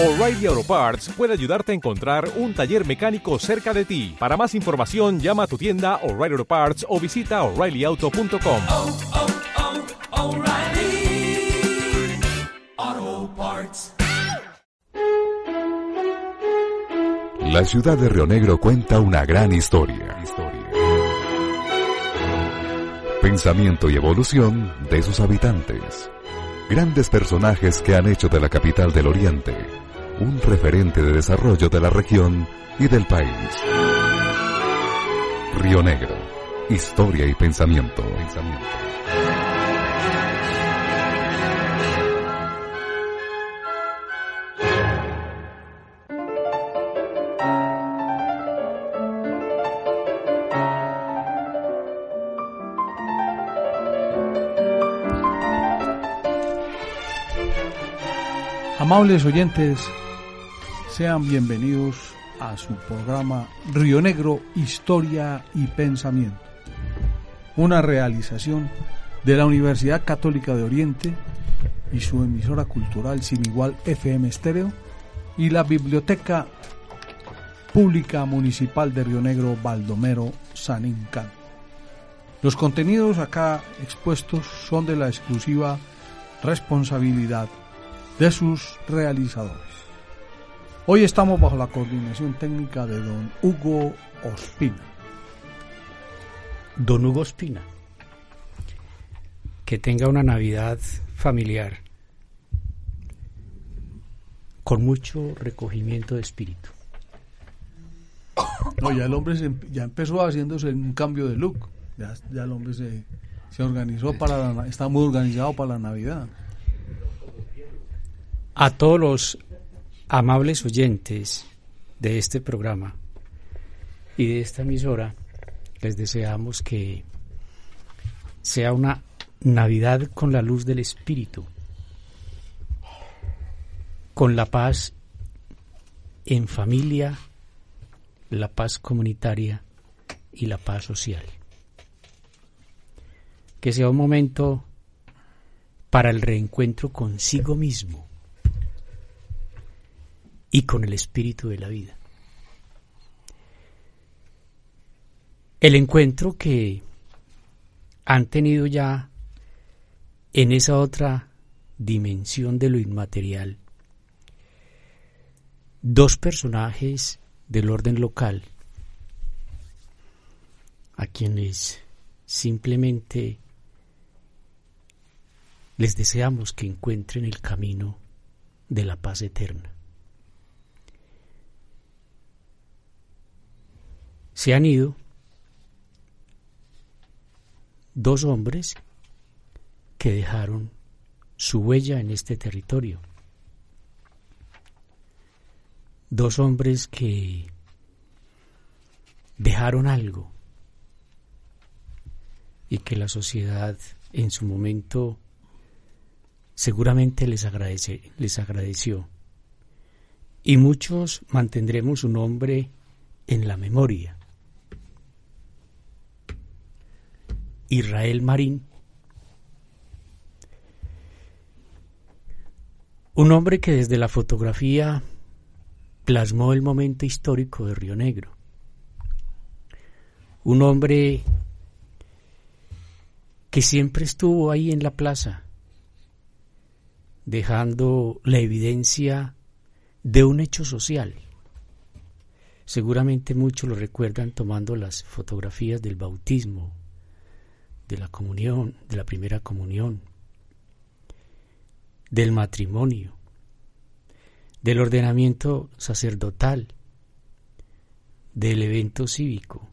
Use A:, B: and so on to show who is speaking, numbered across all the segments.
A: O'Reilly Auto Parts puede ayudarte a encontrar un taller mecánico cerca de ti. Para más información, llama a tu tienda O'Reilly Auto Parts o visita oreillyauto.com.
B: oh, oh, Parts.
C: La ciudad de Río Negro cuenta una gran historia. Pensamiento y evolución de sus habitantes. Grandes personajes que han hecho de la capital del Oriente un referente de desarrollo de la región y del país. Río Negro. Historia y pensamiento. pensamiento.
D: Amables oyentes, sean bienvenidos a su programa Río Negro, Historia y Pensamiento, una realización de la Universidad Católica de Oriente y su emisora cultural sin igual FM Estéreo y la Biblioteca Pública Municipal de Río Negro Baldomero San Incán. Los contenidos acá expuestos son de la exclusiva responsabilidad de sus realizadores. Hoy estamos bajo la coordinación técnica de don Hugo Ospina.
E: Don Hugo Ospina. Que tenga una Navidad familiar con mucho recogimiento de espíritu.
D: No, ya el hombre se, ya empezó haciéndose un cambio de look. Ya, ya el hombre se, se organizó para la, está muy organizado para la Navidad.
E: A todos los amables oyentes de este programa y de esta emisora, les deseamos que sea una Navidad con la luz del Espíritu, con la paz en familia, la paz comunitaria y la paz social. Que sea un momento para el reencuentro consigo mismo y con el espíritu de la vida. El encuentro que han tenido ya en esa otra dimensión de lo inmaterial dos personajes del orden local a quienes simplemente les deseamos que encuentren el camino de la paz eterna. Se han ido dos hombres que dejaron su huella en este territorio. Dos hombres que dejaron algo y que la sociedad en su momento seguramente les, agradece, les agradeció. Y muchos mantendremos su nombre en la memoria. Israel Marín, un hombre que desde la fotografía plasmó el momento histórico de Río Negro, un hombre que siempre estuvo ahí en la plaza, dejando la evidencia de un hecho social. Seguramente muchos lo recuerdan tomando las fotografías del bautismo, de la comunión, de la primera comunión, del matrimonio, del ordenamiento sacerdotal, del evento cívico,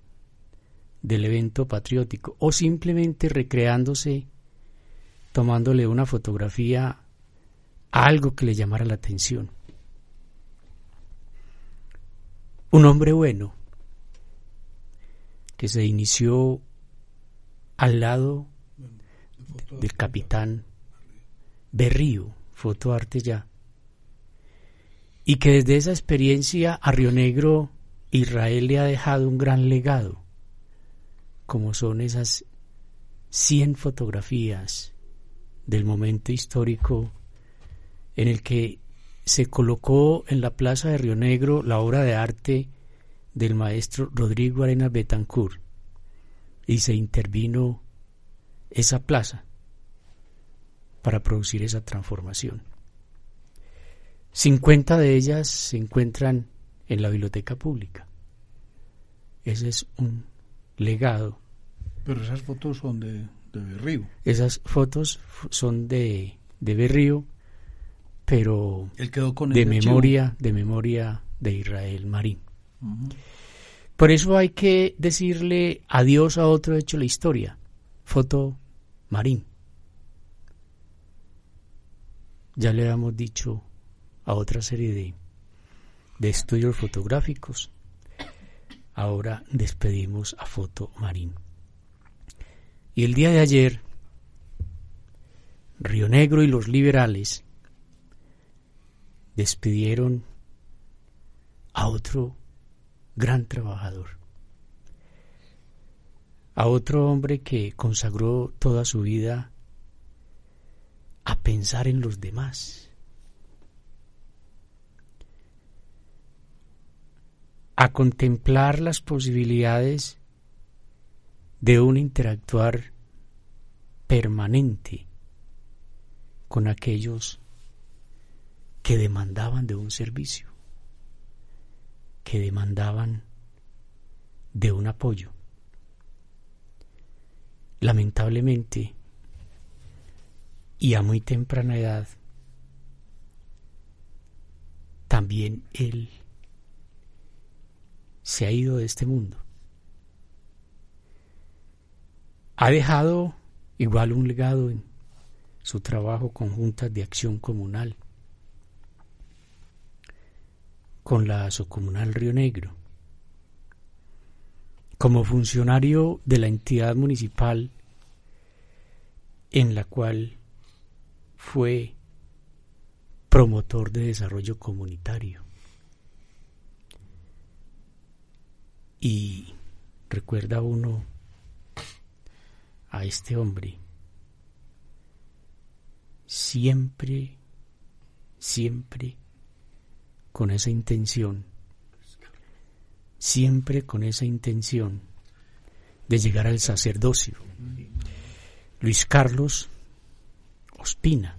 E: del evento patriótico, o simplemente recreándose, tomándole una fotografía a algo que le llamara la atención. Un hombre bueno que se inició al lado del capitán Berrío, fotoarte ya, y que desde esa experiencia a Río Negro Israel le ha dejado un gran legado, como son esas 100 fotografías del momento histórico en el que se colocó en la plaza de Río Negro la obra de arte del maestro Rodrigo Arenas Betancourt y se intervino esa plaza para producir esa transformación. 50 de ellas se encuentran en la biblioteca pública. Ese es un legado.
D: Pero esas fotos son de, de Berrío.
E: Esas fotos son de, de Berrío, pero
D: Él quedó con
E: de
D: archivo.
E: memoria, de memoria de Israel Marín. Por eso hay que decirle adiós a otro hecho de la historia, foto Marín. Ya le habíamos dicho a otra serie de, de estudios fotográficos. Ahora despedimos a Foto Marín. Y el día de ayer, Río Negro y los liberales despidieron a otro gran trabajador, a otro hombre que consagró toda su vida a pensar en los demás, a contemplar las posibilidades de un interactuar permanente con aquellos que demandaban de un servicio, que demandaban de un apoyo. Lamentablemente, y a muy temprana edad, también él se ha ido de este mundo. Ha dejado igual un legado en su trabajo con juntas de acción comunal, con la Socomunal Río Negro, como funcionario de la entidad municipal en la cual fue promotor de desarrollo comunitario. Y recuerda uno a este hombre siempre, siempre con esa intención, siempre con esa intención de llegar al sacerdocio. Luis Carlos Ospina.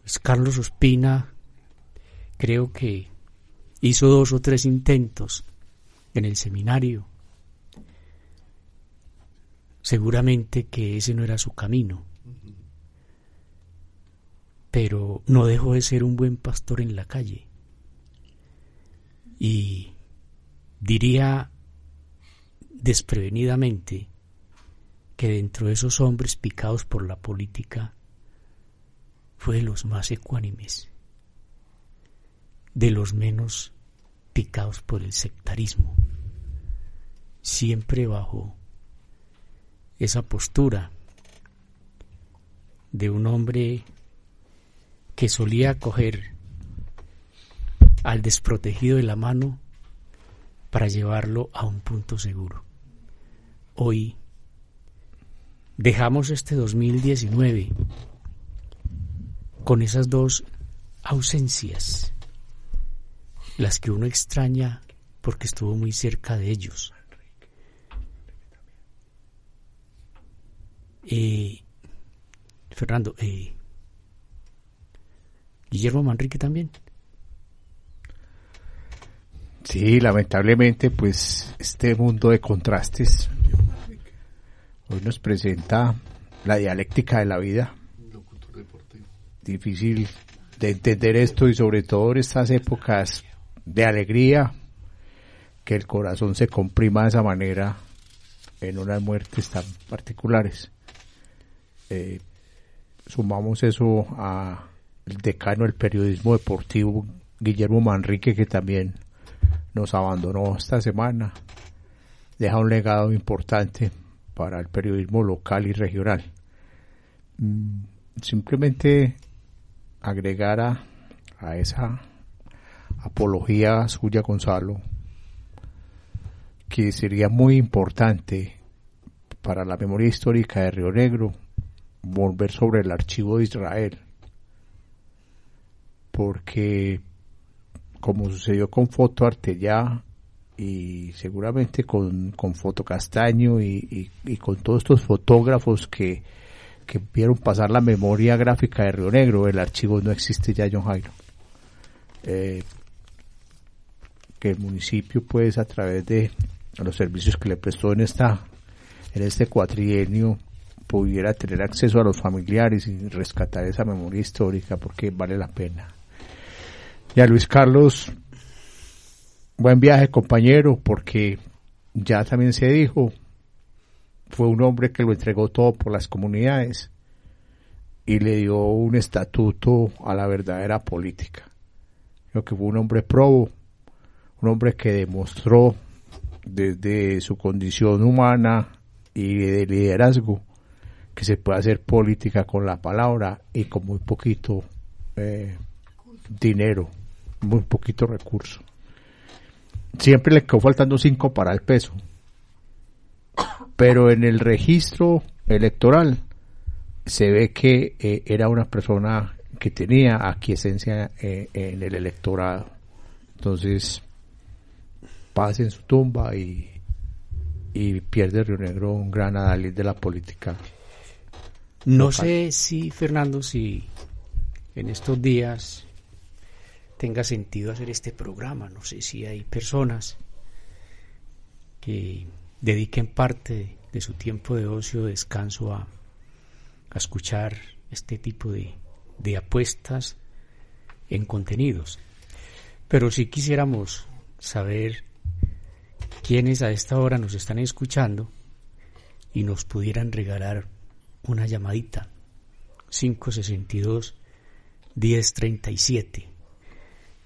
E: Luis Carlos Ospina creo que hizo dos o tres intentos en el seminario. Seguramente que ese no era su camino, pero no dejó de ser un buen pastor en la calle. Y diría desprevenidamente que dentro de esos hombres picados por la política fue de los más ecuánimes, de los menos picados por el sectarismo, siempre bajo esa postura de un hombre que solía coger al desprotegido de la mano para llevarlo a un punto seguro. Hoy dejamos este 2019 con esas dos ausencias, las que uno extraña porque estuvo muy cerca de ellos. Eh, Fernando, eh, Guillermo Manrique también.
F: Sí, lamentablemente, pues este mundo de contrastes hoy nos presenta la dialéctica de la vida. Difícil de entender esto y sobre todo en estas épocas de alegría, que el corazón se comprima de esa manera en unas muertes tan particulares. Eh, sumamos eso a el decano del periodismo deportivo, Guillermo Manrique, que también nos abandonó esta semana. Deja un legado importante para el periodismo local y regional. Mm, Simplemente agregar a, a esa apología suya, Gonzalo, que sería muy importante para la memoria histórica de Río Negro volver sobre el archivo de Israel porque como sucedió con Foto Artellá y seguramente con, con Foto Castaño y, y- con todos estos fotógrafos que, que vieron pasar la memoria gráfica de Río Negro, el archivo no existe ya, John Jairo. Eh, que el municipio pues a través de los servicios que le prestó en esta en este cuatrienio pudiera tener acceso a los familiares y rescatar esa memoria histórica porque vale la pena. Y a Luis Carlos, buen viaje compañero porque ya también se dijo, fue un hombre que lo entregó todo por las comunidades y le dio un estatuto a la verdadera política. Creo que fue un hombre probo, un hombre que demostró desde su condición humana y de liderazgo que se puede hacer política con la palabra y con muy poquito eh, dinero, muy poquito recurso. Siempre le quedó faltando cinco para el peso, pero en el registro electoral se ve que eh, era una persona que tenía aquiescencia eh, en el electorado. Entonces, paz en su tumba y, y pierde Río Negro un gran adalid de la política.
E: No
F: local.
E: sé si, Fernando, si en estos días tenga sentido hacer este programa. No sé si hay personas que dediquen parte de su tiempo de ocio, de descanso a, a escuchar este tipo de, de apuestas en contenidos. Pero si quisiéramos saber quiénes a esta hora nos están escuchando y nos pudieran regalar una llamadita 562 1037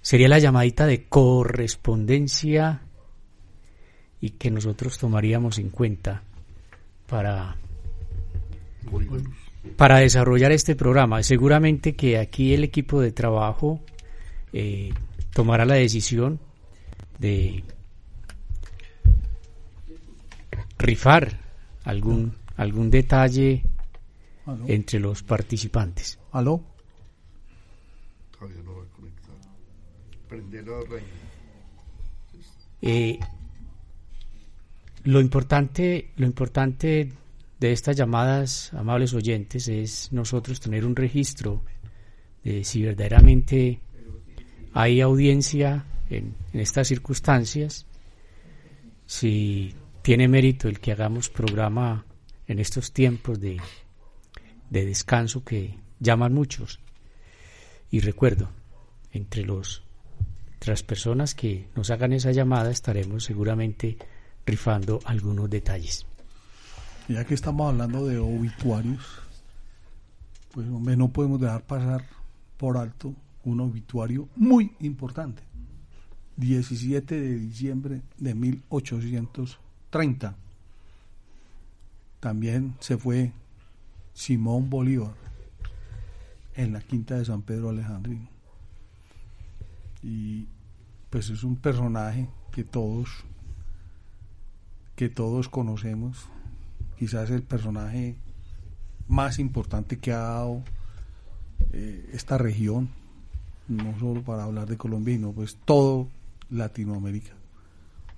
E: sería la llamadita de correspondencia y que nosotros tomaríamos en cuenta para para desarrollar este programa seguramente que aquí el equipo de trabajo eh, tomará la decisión de rifar algún algún detalle
D: ¿Aló?
E: entre los participantes.
D: ¿Aló?
G: Todavía no.
E: Eh, lo importante, lo importante de estas llamadas, amables oyentes, es nosotros tener un registro de si verdaderamente hay audiencia en, en estas circunstancias, si tiene mérito el que hagamos programa en estos tiempos de, de descanso que llaman muchos. Y recuerdo, entre los entre las personas que nos hagan esa llamada estaremos seguramente rifando algunos detalles.
D: Ya que estamos hablando de obituarios, pues no podemos dejar pasar por alto un obituario muy importante. 17 de diciembre de 1830. También se fue Simón Bolívar en la quinta de San Pedro Alejandrino. Y pues es un personaje que todos que todos conocemos, quizás el personaje más importante que ha dado eh, esta región, no solo para hablar de Colombia, sino pues todo Latinoamérica.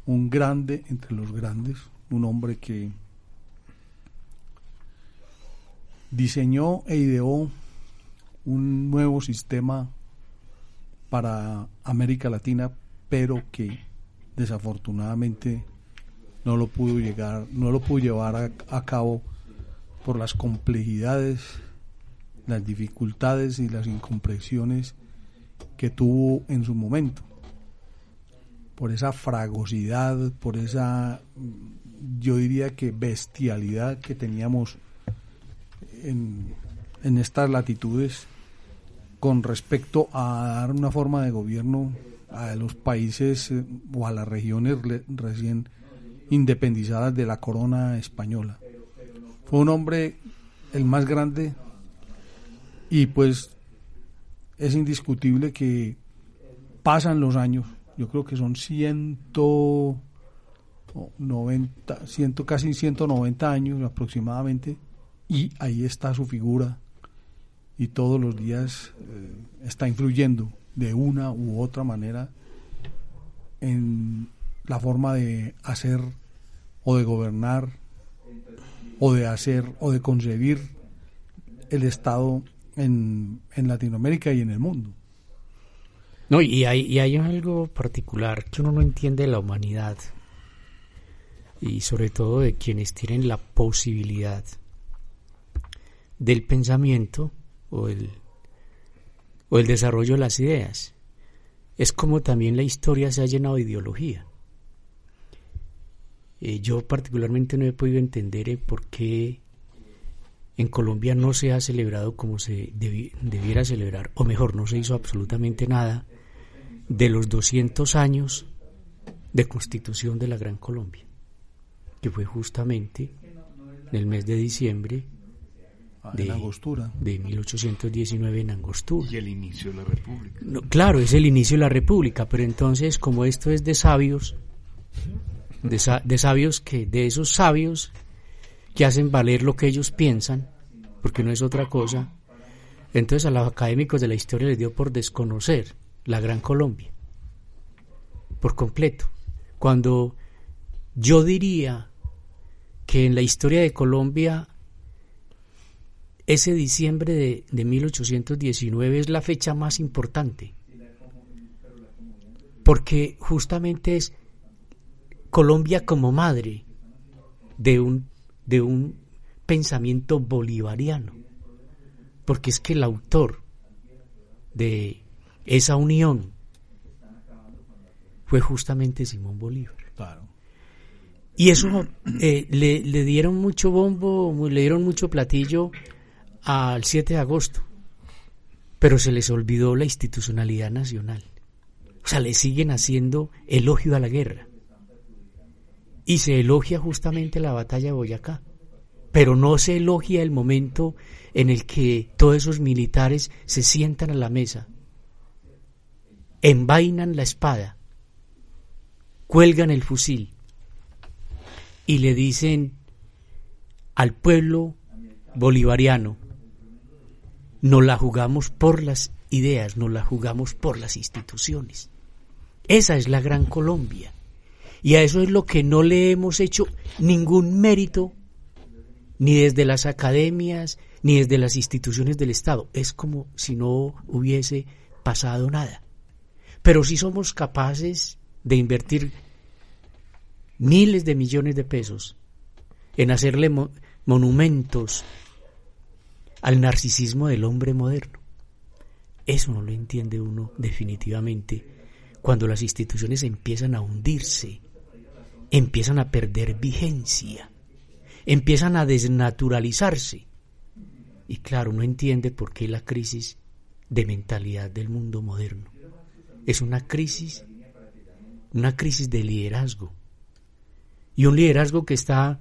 D: Un grande entre los grandes, un hombre que diseñó e ideó un nuevo sistema para América Latina, pero que desafortunadamente no lo pudo llegar, no lo pudo llevar a, cabo por las complejidades, las dificultades y las incomprensiones que tuvo en su momento. Por esa fragosidad, por esa, yo diría que bestialidad que teníamos en, en estas latitudes con respecto a dar una forma de gobierno a los países eh, o a las regiones re- recién independizadas de la corona española. Fue un hombre el más grande y pues es indiscutible que pasan los años, yo creo que son 190, ciento, casi 190 años aproximadamente y ahí está su figura y todos los días eh, está influyendo de una u otra manera en la forma de hacer o de gobernar o de hacer o de concebir el Estado en, en Latinoamérica y en el mundo.
E: No, y hay, y hay algo particular que uno no entiende de la humanidad y sobre todo de quienes tienen la posibilidad del pensamiento o el, o el desarrollo de las ideas. Es como también la historia se ha llenado de ideología. Eh, yo particularmente no he podido entender eh, por qué en Colombia no se ha celebrado como se debi- debiera celebrar, o mejor, no se hizo absolutamente nada de los 200 años de constitución de la Gran Colombia, que fue justamente en el mes de diciembre De-
D: en Angostura.
E: de 1819 en Angostura.
G: Y el inicio de la República.
E: No, claro, es el inicio de la República, pero entonces como esto es de sabios, de, sa- de sabios que, de esos sabios que hacen valer lo que ellos piensan, porque no es otra cosa, entonces a los académicos de la historia les dio por desconocer la Gran Colombia, por completo. Cuando yo diría que en la historia de Colombia ese diciembre de, de 1819 es la fecha más importante, porque justamente es Colombia como madre de un, de un pensamiento bolivariano, porque es que el autor de esa unión fue justamente Simón Bolívar.
D: Claro.
E: Y eso eh, le, le dieron mucho bombo, le dieron mucho platillo al 7 de agosto, pero se les olvidó la institucionalidad nacional. O sea, le siguen haciendo elogio a la guerra. Y se elogia justamente la batalla de Boyacá, pero no se elogia el momento en el que todos esos militares se sientan a la mesa, envainan la espada, cuelgan el fusil y le dicen al pueblo bolivariano, no la jugamos por las ideas, no la jugamos por las instituciones. Esa es la gran Colombia. Y a eso es lo que no le hemos hecho ningún mérito, ni desde las academias, ni desde las instituciones del Estado. Es como si no hubiese pasado nada. Pero sí somos capaces de invertir miles de millones de pesos en hacerle mo- monumentos al narcisismo del hombre moderno. Eso no lo entiende uno definitivamente cuando las instituciones empiezan a hundirse, empiezan a perder vigencia, empiezan a desnaturalizarse. Y claro, no entiende por qué la crisis de mentalidad del mundo moderno es una crisis, una crisis de liderazgo. Y un liderazgo que está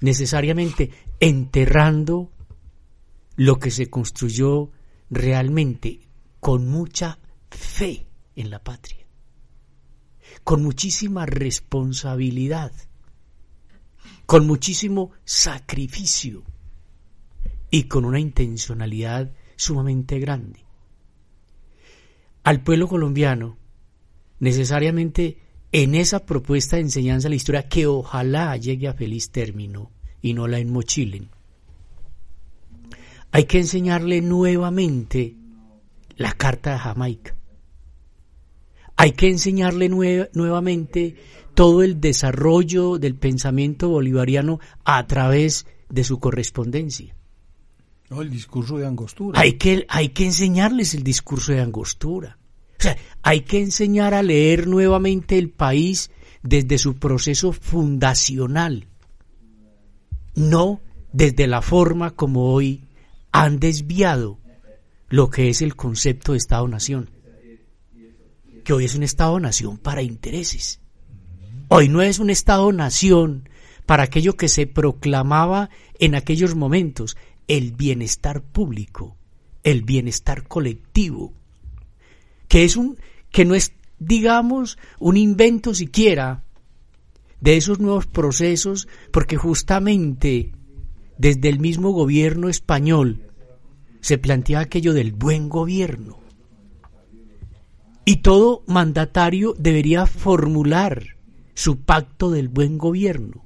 E: necesariamente enterrando lo que se construyó realmente con mucha fe en la patria, con muchísima responsabilidad, con muchísimo sacrificio y con una intencionalidad sumamente grande. Al pueblo colombiano, necesariamente en esa propuesta de enseñanza de la historia que ojalá llegue a feliz término y no la enmochilen, hay que enseñarle nuevamente la Carta de Jamaica. Hay que enseñarle nue- nuevamente todo el desarrollo del pensamiento bolivariano a través de su correspondencia.
D: No, el discurso de Angostura.
E: Hay que, hay que enseñarles el discurso de Angostura. O sea, hay que enseñar a leer nuevamente el país desde su proceso fundacional, no desde la forma como hoy han desviado lo que es el concepto de Estado-Nación, que hoy es un Estado-Nación para intereses. Hoy no es un Estado-Nación para aquello que se proclamaba en aquellos momentos, el bienestar público, el bienestar colectivo, que es un que no es digamos un invento siquiera de esos nuevos procesos, porque justamente desde el mismo gobierno español se plantea aquello del buen gobierno. Y todo mandatario debería formular su pacto del buen gobierno.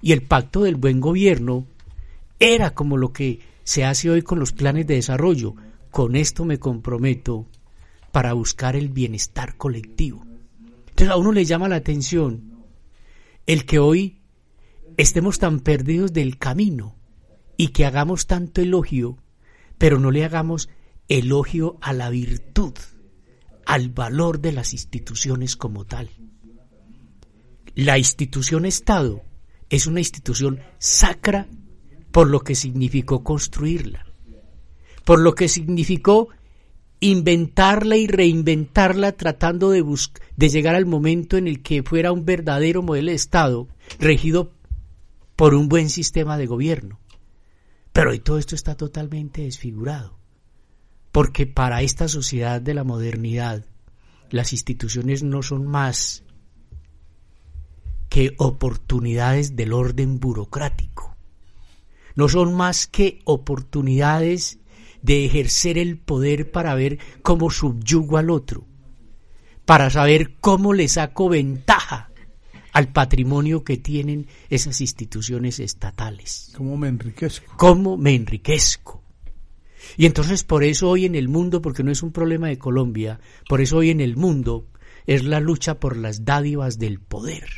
E: Y el pacto del buen gobierno era como lo que se hace hoy con los planes de desarrollo. Con esto me comprometo para buscar el bienestar colectivo. Entonces a uno le llama la atención el que hoy estemos tan perdidos del camino y que hagamos tanto elogio, pero no le hagamos elogio a la virtud, al valor de las instituciones como tal. La institución Estado es una institución sacra por lo que significó construirla, por lo que significó inventarla y reinventarla tratando de, de llegar al momento en el que fuera un verdadero modelo de Estado regido por un buen sistema de gobierno. Pero hoy todo esto está totalmente desfigurado, porque para esta sociedad de la modernidad las instituciones no son más que oportunidades del orden burocrático, no son más que oportunidades de ejercer el poder para ver cómo subyugo al otro, para saber cómo le saco ventaja al patrimonio que tienen esas instituciones estatales.
D: ¿Cómo me enriquezco?
E: ¿Cómo me enriquezco? Y entonces por eso hoy en el mundo, porque no es un problema de Colombia, por eso hoy en el mundo es la lucha por las dádivas del poder.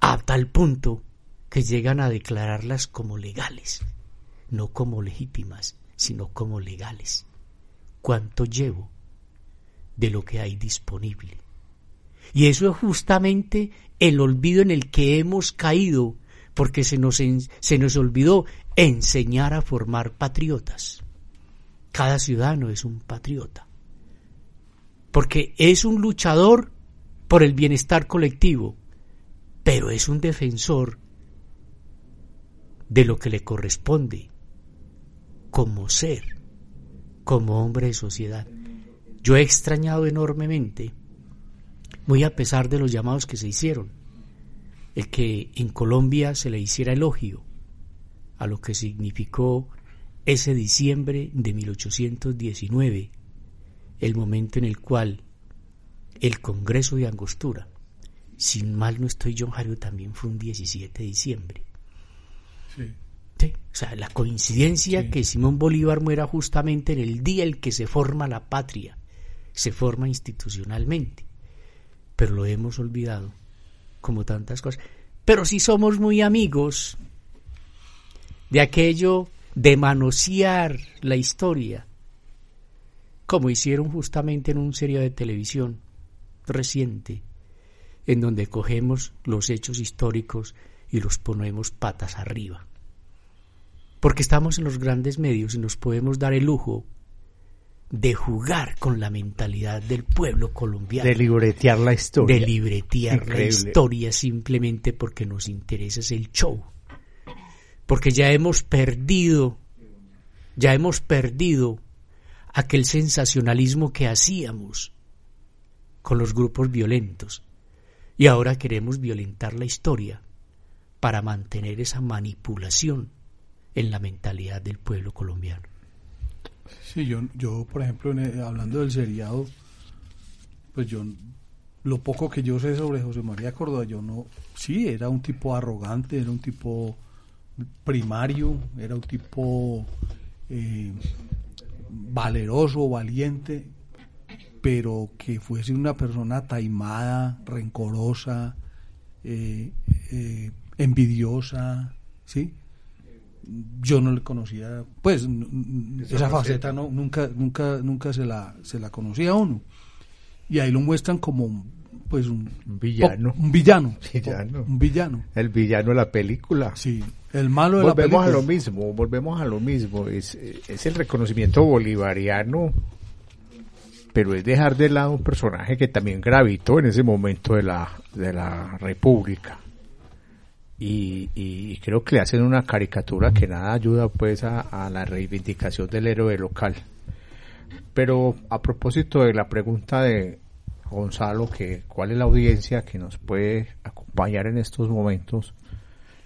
E: A tal punto que llegan a declararlas como legales, no como legítimas, sino como legales. ¿Cuánto llevo de lo que hay disponible? Y eso es justamente el olvido en el que hemos caído, porque se nos, se nos olvidó enseñar a formar patriotas. Cada ciudadano es un patriota, porque es un luchador por el bienestar colectivo, pero es un defensor de lo que le corresponde como ser, como hombre de sociedad. Yo he extrañado enormemente muy a pesar de los llamados que se hicieron, el que en Colombia se le hiciera elogio a lo que significó ese diciembre de 1819, el momento en el cual el Congreso de Angostura, sin mal no estoy John Jario, también fue un 17 de diciembre. Sí. O sea, la coincidencia que Simón Bolívar muera justamente en el día en que se forma la patria, se forma institucionalmente pero lo hemos olvidado, como tantas cosas. Pero sí somos muy amigos de aquello de manosear la historia, como hicieron justamente en un serie de televisión reciente, en donde cogemos los hechos históricos y los ponemos patas arriba. Porque estamos en los grandes medios y nos podemos dar el lujo de jugar con la mentalidad del pueblo colombiano.
F: De libretear la historia.
E: De libretear la historia simplemente porque nos interesa es el show. Porque ya hemos perdido, ya hemos perdido aquel sensacionalismo que hacíamos con los grupos violentos. Y ahora queremos violentar la historia para mantener esa manipulación en la mentalidad del pueblo colombiano.
D: Sí, yo, yo por ejemplo, hablando del seriado, pues yo, lo poco que yo sé sobre José María Córdoba, yo no, sí, era un tipo arrogante, era un tipo primario, era un tipo eh, valeroso, valiente, pero que fuese una persona taimada, rencorosa, eh, eh, envidiosa, ¿sí? Yo no le conocía, pues esa, faceta, no nunca nunca nunca se la se la conocía a uno. Y ahí lo muestran como pues un,
F: villano,
D: un villano, un villano.
F: El villano de la película.
D: Sí, el malo de
F: volvemos
D: la película.
F: a lo mismo, volvemos a lo mismo, es, es el reconocimiento bolivariano pero es dejar de lado un personaje que también gravitó en ese momento de la de la República y, creo que le hacen una caricatura que nada ayuda pues a, la reivindicación del héroe local. Pero a propósito de la pregunta de Gonzalo, que cuál es la audiencia que nos puede acompañar en estos momentos,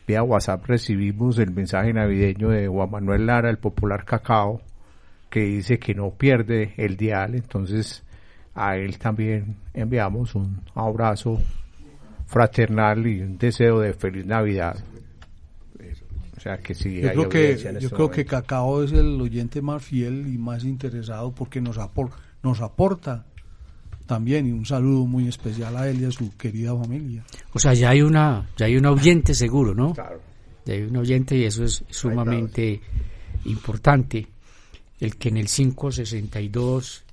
F: vía WhatsApp recibimos el mensaje navideño de Juan Manuel Lara, el popular Cacao, que dice que no pierde el dial, entonces a él también enviamos un abrazo fraternal y un deseo de feliz Navidad. O sea que sí,
D: Yo
F: hay
D: creo que, yo
F: este
D: creo que. Cacao es el oyente más fiel y más interesado porque nos, apor- nos aporta también y un saludo muy especial a él y a su querida familia.
E: O sea, ya hay una, ya hay un oyente seguro, ¿no?
F: Claro.
E: Ya hay un oyente y eso es sumamente importante. El que en el 562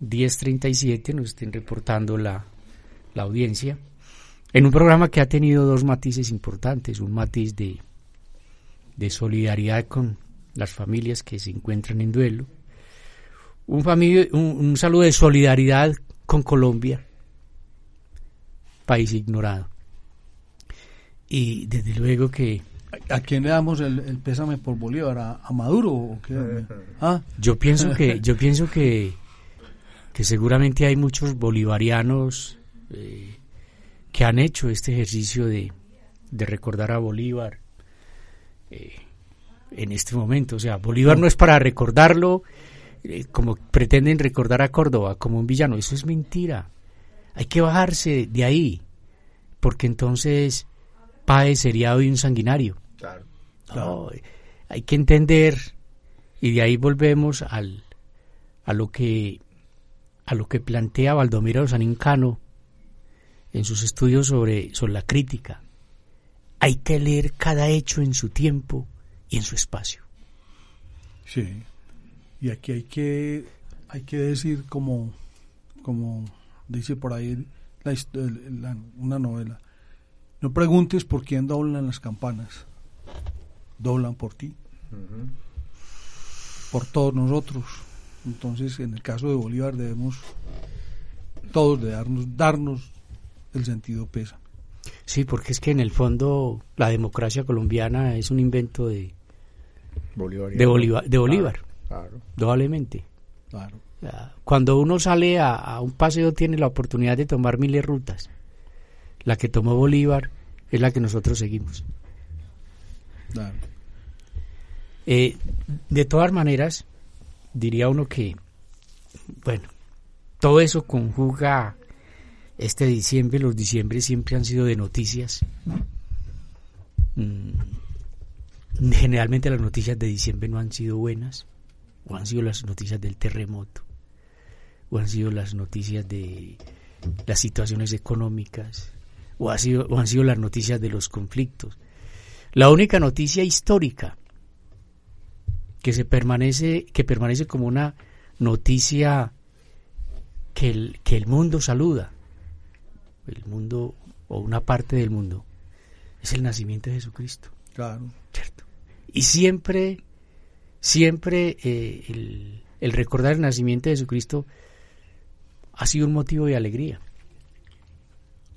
E: 1037 nos estén reportando la, la audiencia. En un programa que ha tenido dos matices importantes, un matiz de, de solidaridad con las familias que se encuentran en duelo, un, fami- un, un saludo de solidaridad con Colombia, país ignorado. Y desde luego que
D: ¿A quién le damos el, el pésame por Bolívar? ¿A, a Maduro o qué? ¿Ah?
E: yo pienso que yo pienso que que seguramente hay muchos bolivarianos eh, que han hecho este ejercicio de, de recordar a Bolívar eh, en este momento. O sea, Bolívar no es para recordarlo eh, como pretenden recordar a Córdoba, como un villano. Eso es mentira. Hay que bajarse de ahí, porque entonces Páez sería hoy un sanguinario. No, hay que entender y de ahí volvemos al, a lo que a lo que plantea Baldomiro Sanincano en sus estudios sobre, sobre la crítica. Hay que leer cada hecho en su tiempo y en su espacio.
D: Sí. Y aquí hay que hay que decir como como dice por ahí la una novela. No preguntes por quién doblan las campanas. Doblan por ti. Por todos nosotros. Entonces, en el caso de Bolívar debemos todos de darnos darnos el sentido pesa.
E: Sí, porque es que en el fondo la democracia colombiana es un invento de, Bolívar, de Bolívar
F: Claro.
E: probablemente.
D: Claro.
E: Cuando uno sale a, a un paseo tiene la oportunidad de tomar miles rutas. La que tomó Bolívar es la que nosotros seguimos.
D: claro.
E: Eh, de todas maneras, diría uno que, bueno, todo eso conjuga este diciembre. Los diciembres siempre han sido de noticias. Mm, generalmente las noticias de diciembre no han sido buenas, o han sido las noticias del terremoto, o han sido las noticias de las situaciones económicas, o, ha sido, o han sido las noticias de los conflictos. La única noticia histórica que se permanece que permanece como una noticia que el, que el mundo saluda el mundo o una parte del mundo es el nacimiento de Jesucristo
D: Claro.
E: cierto y siempre siempre eh, el, el recordar el nacimiento de Jesucristo ha sido un motivo de alegría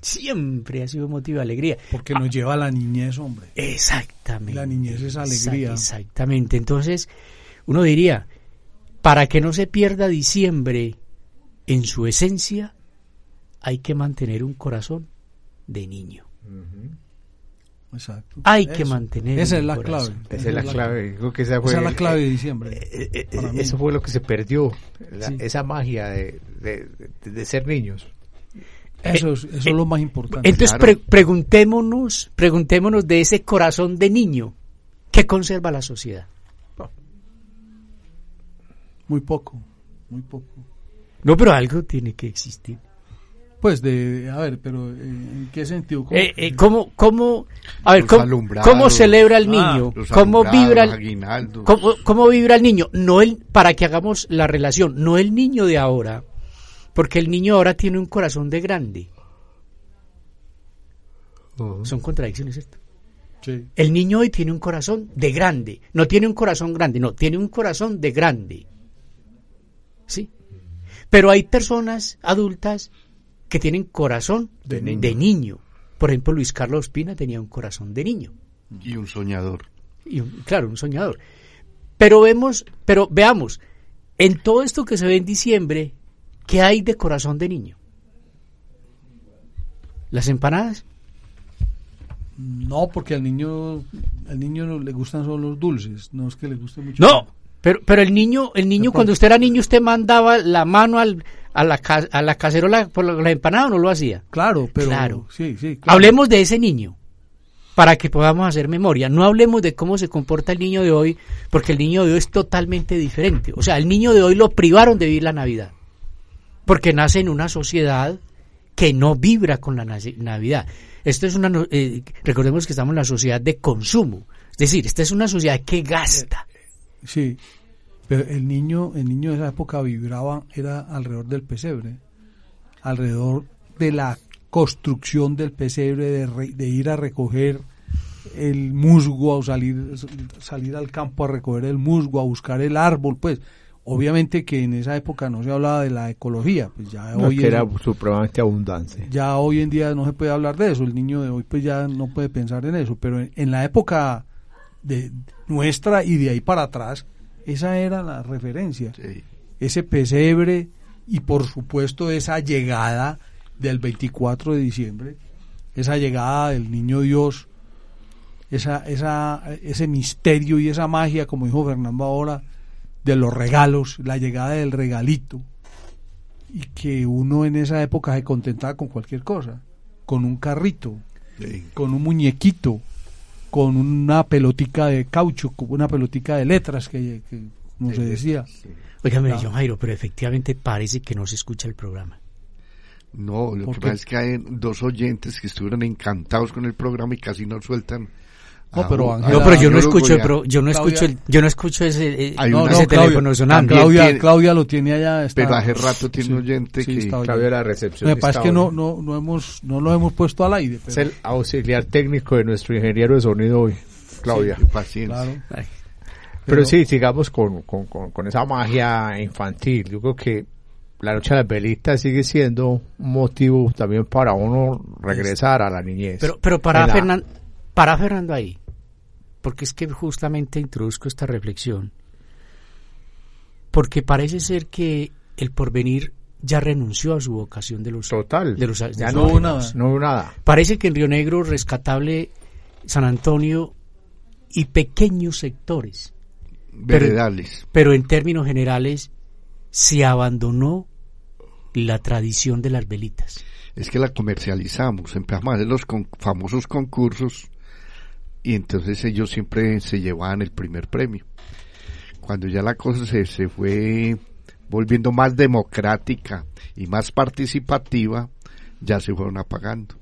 E: siempre ha sido un motivo de alegría
D: Porque nos lleva a la niñez, hombre.
E: Exactamente.
D: La niñez es alegría.
E: Exa- Exactamente. Entonces, uno diría, para que no se pierda diciembre en su esencia, hay que mantener un corazón de niño.
D: Exacto.
E: Hay que
D: Eso.
E: mantener
D: Esa es la
E: corazón.
D: clave.
F: Esa es la clave. Creo que esa fue,
D: Esa es la clave de diciembre.
F: eh, eh,
D: mí.
F: eso fue lo que se perdió. la-
D: Sí.
F: Esa magia de, de- de- de ser niños.
D: Eso es, eso es lo más importante.
E: Entonces
F: Claro.
E: pre- preguntémonos, preguntémonos de ese corazón de niño que conserva la sociedad.
D: Muy poco, muy poco.
E: No, pero algo tiene que existir.
D: Pues de, a ver, pero eh, ¿en qué sentido? ¿Cómo?
E: Eh, eh, ¿cómo, cómo, a ver, cómo, cómo celebra el
D: Ah,
E: niño? ¿Cómo vibra el. ¿Cómo, cómo vibra el niño? No el, para que hagamos la relación, no el niño de ahora, porque el niño ahora tiene un corazón de grande. Son contradicciones, ¿cierto?
D: Sí.
E: El niño hoy tiene un corazón de grande, no tiene un corazón grande, no, tiene un corazón de grande. ¿Sí? Pero hay personas adultas que tienen corazón
D: De
E: de
D: niño.
E: niño. Por ejemplo, Luis Carlos Pina tenía un corazón de niño.
G: Y un soñador.
E: y un- claro, un soñador. Pero vemos, pero veamos, en todo esto que se ve en diciembre, ¿qué hay de corazón de niño? Las empanadas,
D: No, porque al niño, al niño no le gustan solo los dulces, no es que le guste mucho.
E: no, Pero, pero el niño, el niño cuando usted era niño, usted mandaba la mano al, a, la, a la cacerola por la, la empanada o no lo hacía.
D: Claro, pero
E: Claro.
D: sí, sí. claro.
E: Hablemos de ese niño para que podamos hacer memoria. No hablemos de cómo se comporta el niño de hoy, porque el niño de hoy es totalmente diferente. O sea, el niño de hoy lo privaron de vivir la Navidad, porque nace en una sociedad que no vibra con la Navidad. Esto es una, eh, recordemos que estamos en la sociedad de consumo, es decir, esta es una sociedad que gasta.
D: Sí, pero el niño, el niño de esa época vibraba, era alrededor del pesebre, alrededor de la construcción del pesebre, de, re- de ir a recoger el musgo, a salir, salir al campo a recoger el musgo, a buscar el árbol, pues obviamente que en esa época no se hablaba de la ecología, pues ya
F: No,
D: hoy
F: que era supremamente abundante.
D: ya hoy en día no se puede hablar de eso, el niño de hoy pues ya no puede pensar en eso, pero en, en la época de nuestra y de ahí para atrás, esa era la referencia,
G: Sí.
D: ese pesebre y por supuesto esa llegada del 24 de diciembre, esa llegada del niño Dios, esa, esa, ese misterio y esa magia, como dijo Fernando ahora, de los regalos, la llegada del regalito, y que uno en esa época se contentaba con cualquier cosa, con un carrito,
G: Sí.
D: con un muñequito, con una pelotica de caucho, con una pelotica de letras, que, que como se decía.
E: Óigame,
D: Ah.
E: John Jairo, pero efectivamente parece que no se escucha el programa.
G: No, lo
D: ¿Por
G: que
D: qué?
G: pasa es que hay dos oyentes que estuvieron encantados con el programa y casi no sueltan.
D: No, pero Ángela-
E: No, pero yo no escucho,
G: a-
E: pro- yo no
D: Claudia-
E: escucho, el- yo no escucho ese, eh, no, ese
G: no,
E: teléfono
D: Claudia,
E: sonando.
D: Claudia,
G: tiene-
D: Claudia lo tiene allá. está-
G: Pero hace rato tiene
D: sí,
G: un oyente
D: sí,
G: que...
F: Claudio, la recepción.
D: Lo que pasa es que no, no, no, hemos, no lo hemos puesto al aire.
F: Es
D: Pero,
F: el auxiliar técnico de nuestro ingeniero de sonido hoy, Claudia.
G: Sí, paciencia.
D: claro.
E: Ay,
F: Pero, sí, sigamos con, con, con, con esa magia infantil. Yo creo que la noche de las velitas sigue siendo un motivo también para uno regresar a la niñez.
E: Pero, pero para,
F: En la-
E: Fernan- para Fernando ahí, porque es que justamente introduzco esta reflexión, porque parece ser que el porvenir ya renunció a su vocación de los...
F: Total.
E: de los- de
F: ya no,
D: hubo nada.
F: No hubo nada.
E: Parece que en Río Negro, rescatable San Antonio y pequeños sectores,
G: Veredales.
E: pero en términos generales se abandonó la tradición de las velitas.
G: Es que la comercializamos, empezamos a hacer los con- famosos concursos y entonces ellos siempre se llevaban el primer premio. Cuando ya la cosa se, se fue volviendo más democrática y más participativa, ya se fueron apagando.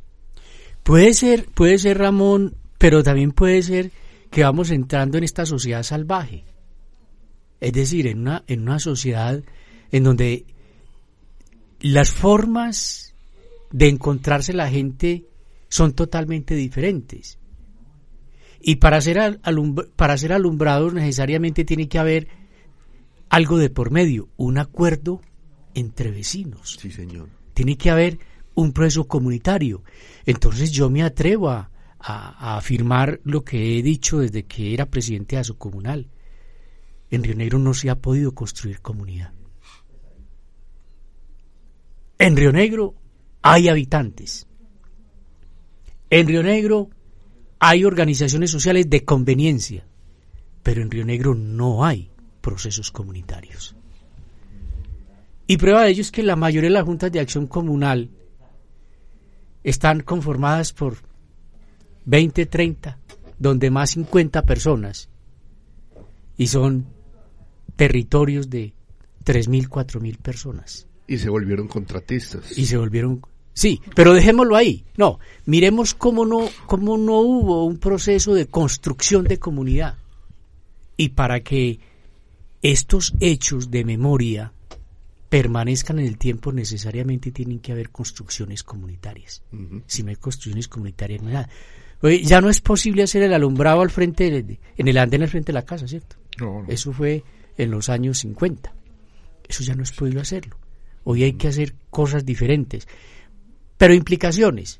E: Puede ser, puede ser Ramón, pero también puede ser que vamos entrando en esta sociedad salvaje. Es decir, en una, en una sociedad en donde las formas de encontrarse la gente son totalmente diferentes. Y para ser, para ser alumbrados necesariamente tiene que haber algo de por medio, un acuerdo entre vecinos
G: Sí, señor.
E: tiene que haber un proceso comunitario. Entonces yo me atrevo a, a- a afirmar lo que he dicho desde que era presidente de ASO Comunal. En Río Negro no se ha podido construir comunidad. En Río Negro hay habitantes. En Río Negro hay organizaciones sociales de conveniencia, pero en Río Negro no hay procesos comunitarios. Y prueba de ello es que la mayoría de las juntas de acción comunal están conformadas por 20, 30, donde más 50 personas. Y son territorios de 3.000, 4.000 personas.
G: Y se volvieron contratistas.
E: Y se volvieron... Sí, pero dejémoslo ahí. No, miremos cómo no, cómo no hubo un proceso de construcción de comunidad. Y para que estos hechos de memoria permanezcan en el tiempo, necesariamente tienen que haber construcciones comunitarias. Si no hay construcciones comunitarias, no hay nada. Oye, ya no es posible hacer el alumbrado al frente, de- en el andén al frente de la casa, ¿cierto?
F: No, no.
E: Eso fue en los años 50. Eso ya no es posible hacerlo. Hoy hay que hacer cosas diferentes. Pero implicaciones.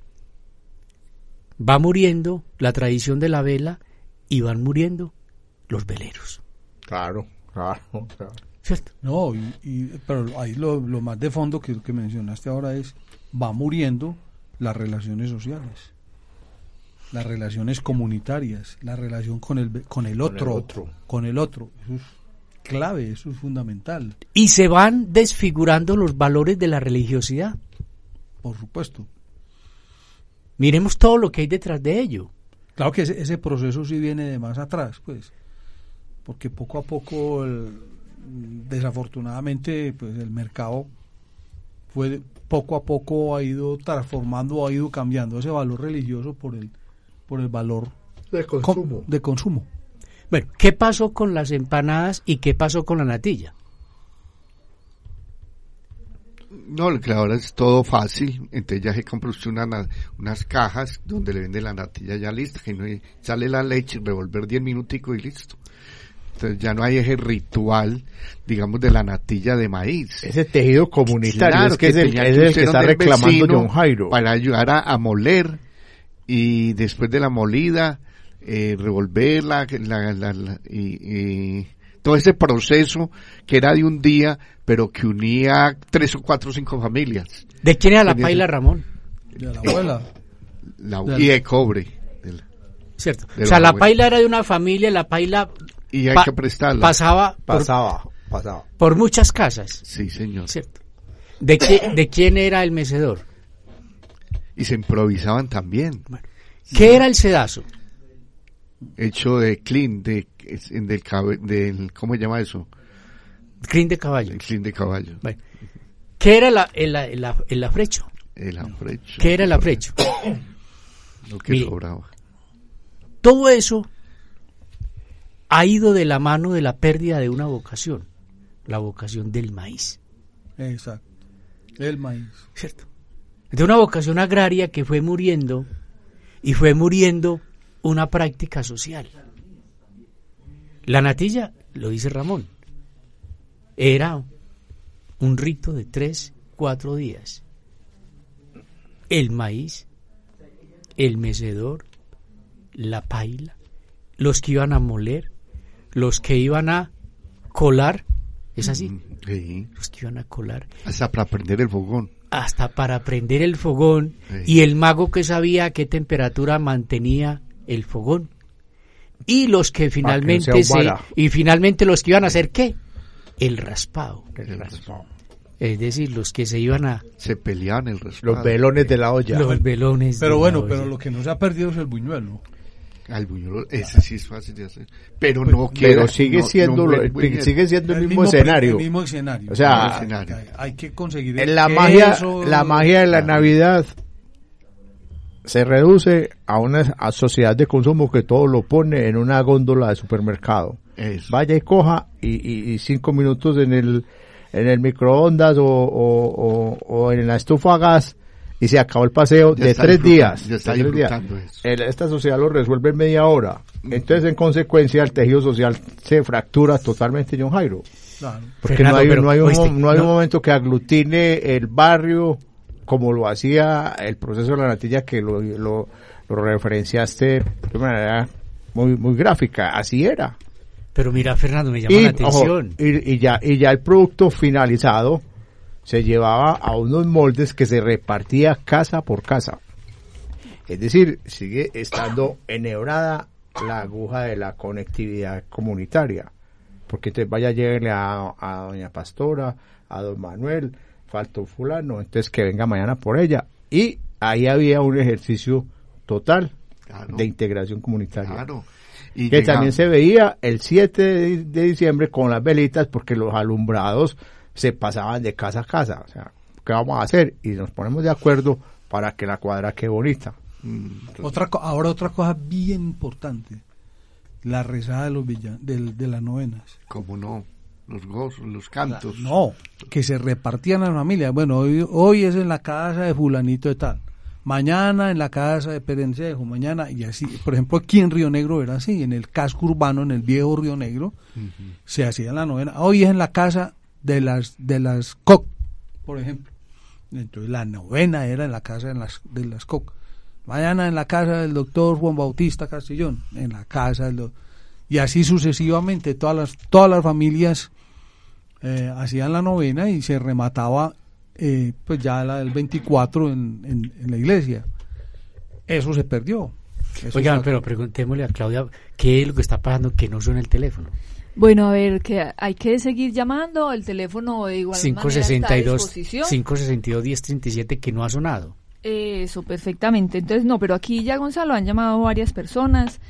E: Va muriendo la tradición de la vela y van muriendo los veleros.
F: Claro, claro, claro.
E: ¿Cierto?
D: No, y, y- pero ahí lo, lo más de fondo que, que mencionaste ahora es, va muriendo las relaciones sociales, las relaciones comunitarias, la relación con el, con el otro,
F: otro.
D: con el otro. Eso es clave, eso es fundamental,
E: Y se van desfigurando los valores de la religiosidad.
D: Por supuesto.
E: Miremos todo lo que hay detrás de ello.
D: Claro que ese, ese proceso sí viene de más atrás, pues, porque poco a poco, el- desafortunadamente, pues el mercado fue poco a poco ha ido transformando, ha ido cambiando ese valor religioso por el por el valor
F: De
D: com- de consumo.
E: Bueno, ¿qué pasó con las empanadas y qué pasó con la natilla?
G: No, que ahora es todo fácil. Entonces ya se compra usted una na- unas cajas donde le vende la natilla ya lista, que no hay- sale la leche, revolver 10 minuticos y listo. Entonces ya no hay ese ritual, digamos, de la natilla de maíz.
F: Ese tejido comunitario
G: Claro,
F: es que, es el, es el que está
G: el
F: reclamando John Jairo.
G: Para ayudar a, a moler y después de la molida, eh, revolverla la, la- la- y, y todo ese proceso que era de un día, pero que unía tres o cuatro o cinco familias.
E: ¿De quién era la paila, Ramón?
D: De la abuela.
G: La,
D: Del-
G: y de cobre.
E: ¿Cierto?
G: De
E: O sea, la paila era de una familia, la paila
G: Y hay
E: pa-
G: que prestarla.
E: pasaba por,
F: Pasaba, pasaba.
E: por muchas casas,
G: Sí, señor.
E: ¿cierto? ¿De, qué- ¿De quién era el mecedor?
G: Y se improvisaban también.
E: ¿Qué era el sedazo?
G: Hecho de clean, de, del, del, ¿cómo se llama eso?
E: Crin de caballo.
G: El clean de caballo.
E: Bueno. ¿Qué era la- el, el- el afrecho?
G: El afrecho.
E: ¿Qué era el afrecho?
G: Lo que
E: Mire.
G: sobraba.
E: Todo eso ha ido de la mano de la pérdida de una vocación, la vocación del maíz,
D: Exacto. El maíz.
E: ¿cierto? De una vocación agraria que fue muriendo y fue muriendo una práctica social. La natilla, lo dice Ramón, era un rito de tres, cuatro días. El maíz, el mecedor, la paila, los que iban a moler, los que iban a colar, ¿es así?
G: Mm, Sí.
E: Los que iban a colar,
G: Hasta para prender el fogón.
E: hasta para prender el fogón
G: Sí.
E: y el mago que sabía a qué temperatura mantenía el fogón. Y los que finalmente
F: se,
E: y finalmente los que iban a hacer qué? El raspado.
G: El raspado.
E: Es decir, los que se iban a
G: Se peleaban el raspado.
F: Los velones de la olla.
E: los velones.
D: Pero
E: de
D: bueno,
E: la
D: pero
E: olla.
D: lo que no se ha perdido es el buñuelo.
G: Al buñuelo, ese sí es fácil de hacer. Pero no
F: Pero
G: queda-
F: sigue
G: no-
F: siendo
G: no
F: el- sigue siendo el, mismo, escenario.
D: El mismo escenario.
F: O sea,
D: Hay-
G: escenario.
D: hay, hay que conseguir
F: En la
D: el
F: magia, la magia de la. Navidad se reduce a una a sociedad de consumo que todo lo pone en una góndola de supermercado.
G: Eso.
F: Vaya y coja y, y- y cinco minutos en el en el microondas o, o- o- o en la estufa a gas y se acabó el paseo
G: Ya
F: de
G: está
F: tres días.
G: ya está
F: de tres días. El- esta sociedad lo resuelve en media hora. Entonces, en consecuencia, el tejido social se fractura totalmente, John Jairo.
D: Claro.
F: Porque
E: Fernando,
F: no hay,
E: pero,
F: no hay un, no hay un momento que aglutine el barrio como lo hacía el proceso de la natilla que lo, lo, lo referenciaste de manera muy, muy gráfica. Así era.
E: Pero mira, Fernando, me llama
F: Y,
E: la
F: ojo,
E: atención.
F: y, y ya, y ya el producto finalizado se llevaba a unos moldes que se repartía casa por casa. Es decir, sigue estando enhebrada la aguja de la conectividad comunitaria. Porque entonces vaya, llegue a, a doña Pastora, a don Manuel, faltó fulano, entonces que venga mañana por ella. Y ahí había un ejercicio total
G: Claro.
F: de integración comunitaria
G: Claro. Y
F: que también se veía el 7 de, de diciembre con las velitas porque los alumbrados se pasaban de casa a casa. O sea, ¿qué vamos a hacer? Y nos ponemos de acuerdo para que la cuadra quede bonita.
G: Mm,
D: Otra, co- ahora otra cosa bien importante. La rezada de, los villa- del- de las novenas.
G: ¿Cómo no? Los gozos, los cantos.
D: No, que se repartían a la familia. Bueno, hoy, hoy es en la casa de fulanito de tal. Mañana en la casa de Perencejo, mañana y así. Por ejemplo, aquí en Río Negro era así, en el casco urbano, en el viejo Río Negro, se hacía la novena. Hoy es en la casa de las de las COC, por ejemplo. Entonces la novena era en la casa de las, de las COC. Mañana en la casa del doctor Juan Bautista Castellón, en la casa del y así sucesivamente todas las todas las familias eh, hacían la novena y se remataba eh, pues ya la del 24 en, en, en la iglesia. Eso se perdió. Eso
E: Oigan,
D: está-
E: pero preguntémosle a Claudia qué es lo que está pasando que no suena el teléfono.
H: Bueno, a ver, que hay que seguir llamando, el teléfono de igual manera está a
E: 562
H: disposición.
E: 562 1037 que no ha sonado.
H: Eso, perfectamente. Entonces, no, pero aquí ya Gonzalo han llamado varias personas,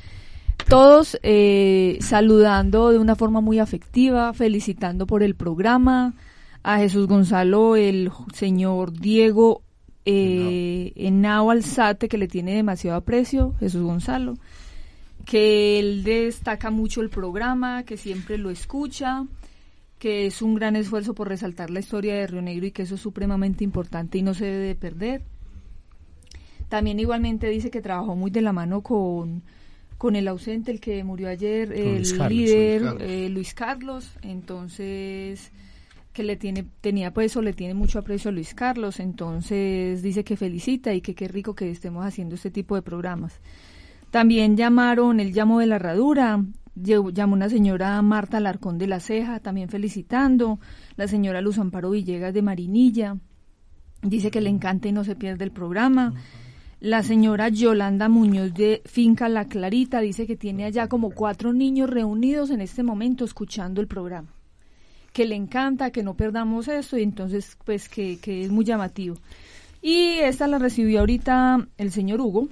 H: todos eh, saludando de una forma muy afectiva, felicitando por el programa. A Jesús Gonzalo, el señor Diego eh, Henao Alzate, que le tiene demasiado aprecio, Jesús Gonzalo, que él destaca mucho el programa, que siempre lo escucha, que es un gran esfuerzo por resaltar la historia de Río Negro y que eso es supremamente importante y no se debe de perder. También igualmente dice que trabajó muy de la mano con, con el ausente, el que murió ayer, el
E: Luis Carlos,
H: líder
G: Luis Carlos.
H: eh, Luis Carlos. Entonces, que le tiene, tenía pues o le tiene mucho aprecio a Luis Carlos. Entonces dice que felicita y que qué rico que estemos haciendo este tipo de programas. También llamaron el llamo de la herradura, llamó una señora Marta Alarcón de la Ceja, también felicitando, la señora Luz Amparo Villegas de Marinilla, dice que le encanta y no se pierde el programa. La señora Yolanda Muñoz de Finca La Clarita dice que tiene allá como cuatro niños reunidos en este momento escuchando el programa. Que le encanta, que no perdamos esto y entonces pues que, que es muy llamativo. Y esta la recibió ahorita el señor Hugo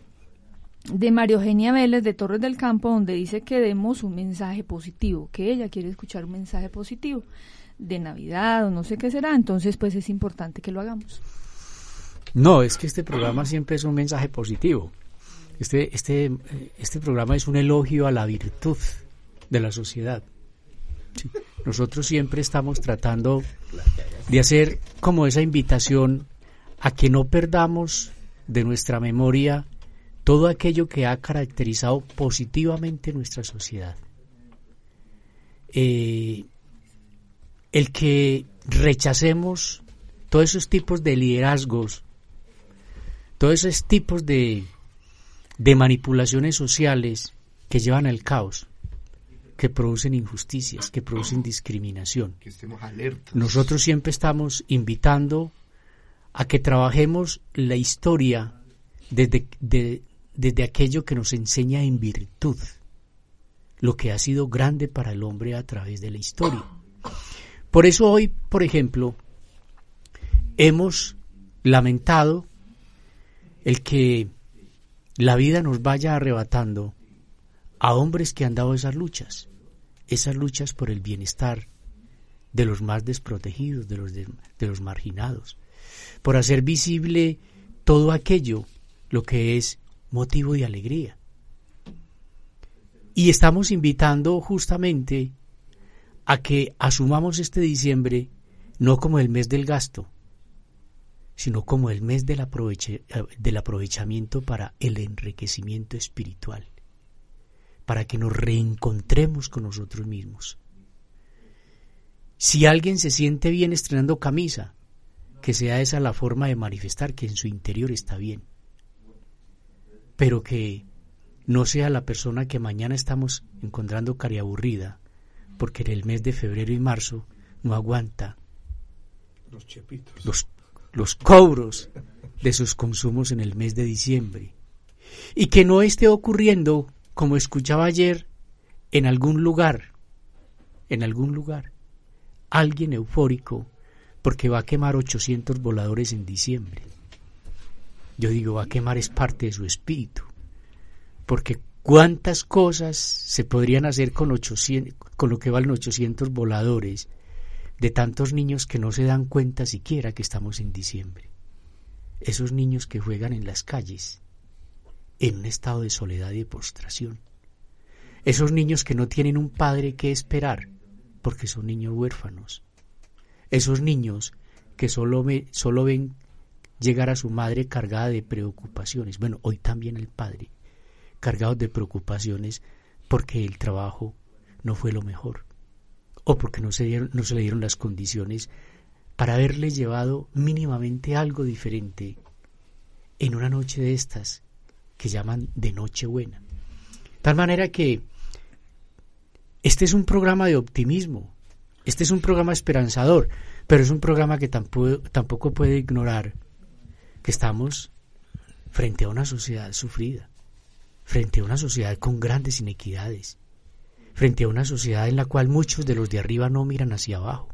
H: de María Eugenia Vélez de Torres del Campo donde dice que demos un mensaje positivo, que ella quiere escuchar un mensaje positivo de Navidad o no sé qué será, entonces pues es importante que lo hagamos.
E: No, es que este programa siempre es un mensaje positivo. Este, este, este programa es un elogio a la virtud de la sociedad. Nosotros siempre estamos tratando de hacer como esa invitación a que no perdamos de nuestra memoria todo aquello que ha caracterizado positivamente nuestra sociedad. Eh, el que rechacemos todos esos tipos de liderazgos, todos esos tipos de, de manipulaciones sociales que llevan al caos, que producen injusticias, que producen discriminación.
G: Que estemos alertas.
E: Nosotros siempre estamos invitando a que trabajemos la historia desde, de- desde aquello que nos enseña en virtud, lo que ha sido grande para el hombre a través de la historia. Por eso hoy, por ejemplo, hemos lamentado el que la vida nos vaya arrebatando a hombres que han dado esas luchas, esas luchas por el bienestar de los más desprotegidos, de los, de, los marginados, por hacer visible todo aquello, lo que es motivo de alegría. Y estamos invitando justamente a que asumamos este diciembre no como el mes del gasto, sino como el mes del, aproveche- del aprovechamiento para el enriquecimiento espiritual, para que nos reencontremos con nosotros mismos. Si alguien se siente bien estrenando camisa, que sea esa la forma de manifestar que en su interior está bien, pero que no sea la persona que mañana estamos encontrando cariaburrida, porque en el mes de febrero y marzo no aguanta
D: Los chepitos.
E: los, los cobros de sus consumos en el mes de diciembre. Y que no esté ocurriendo, como escuchaba ayer, en algún lugar, en algún lugar, alguien eufórico porque va a quemar 800 voladores en diciembre. Yo digo, va a quemar es parte de su espíritu. Porque cuántas cosas se podrían hacer con, 800, con lo que valen 800 voladores de tantos niños que no se dan cuenta siquiera que estamos en diciembre. Esos niños que juegan en las calles, en un estado de soledad y de postración. Esos niños que no tienen un padre que esperar, porque son niños huérfanos. Esos niños que solo, ve- solo ven llegar a su madre cargada de preocupaciones. Bueno, hoy también el padre, cargado de preocupaciones porque el trabajo no fue lo mejor o porque no se, dieron, no se le dieron las condiciones para haberle llevado mínimamente algo diferente en una noche de estas que llaman de Nochebuena. Tal manera que este es un programa de optimismo, este es un programa esperanzador, pero es un programa que tampoco, tampoco puede ignorar que estamos frente a una sociedad sufrida, frente a una sociedad con grandes inequidades, frente a una sociedad en la cual muchos de los de arriba no miran hacia abajo.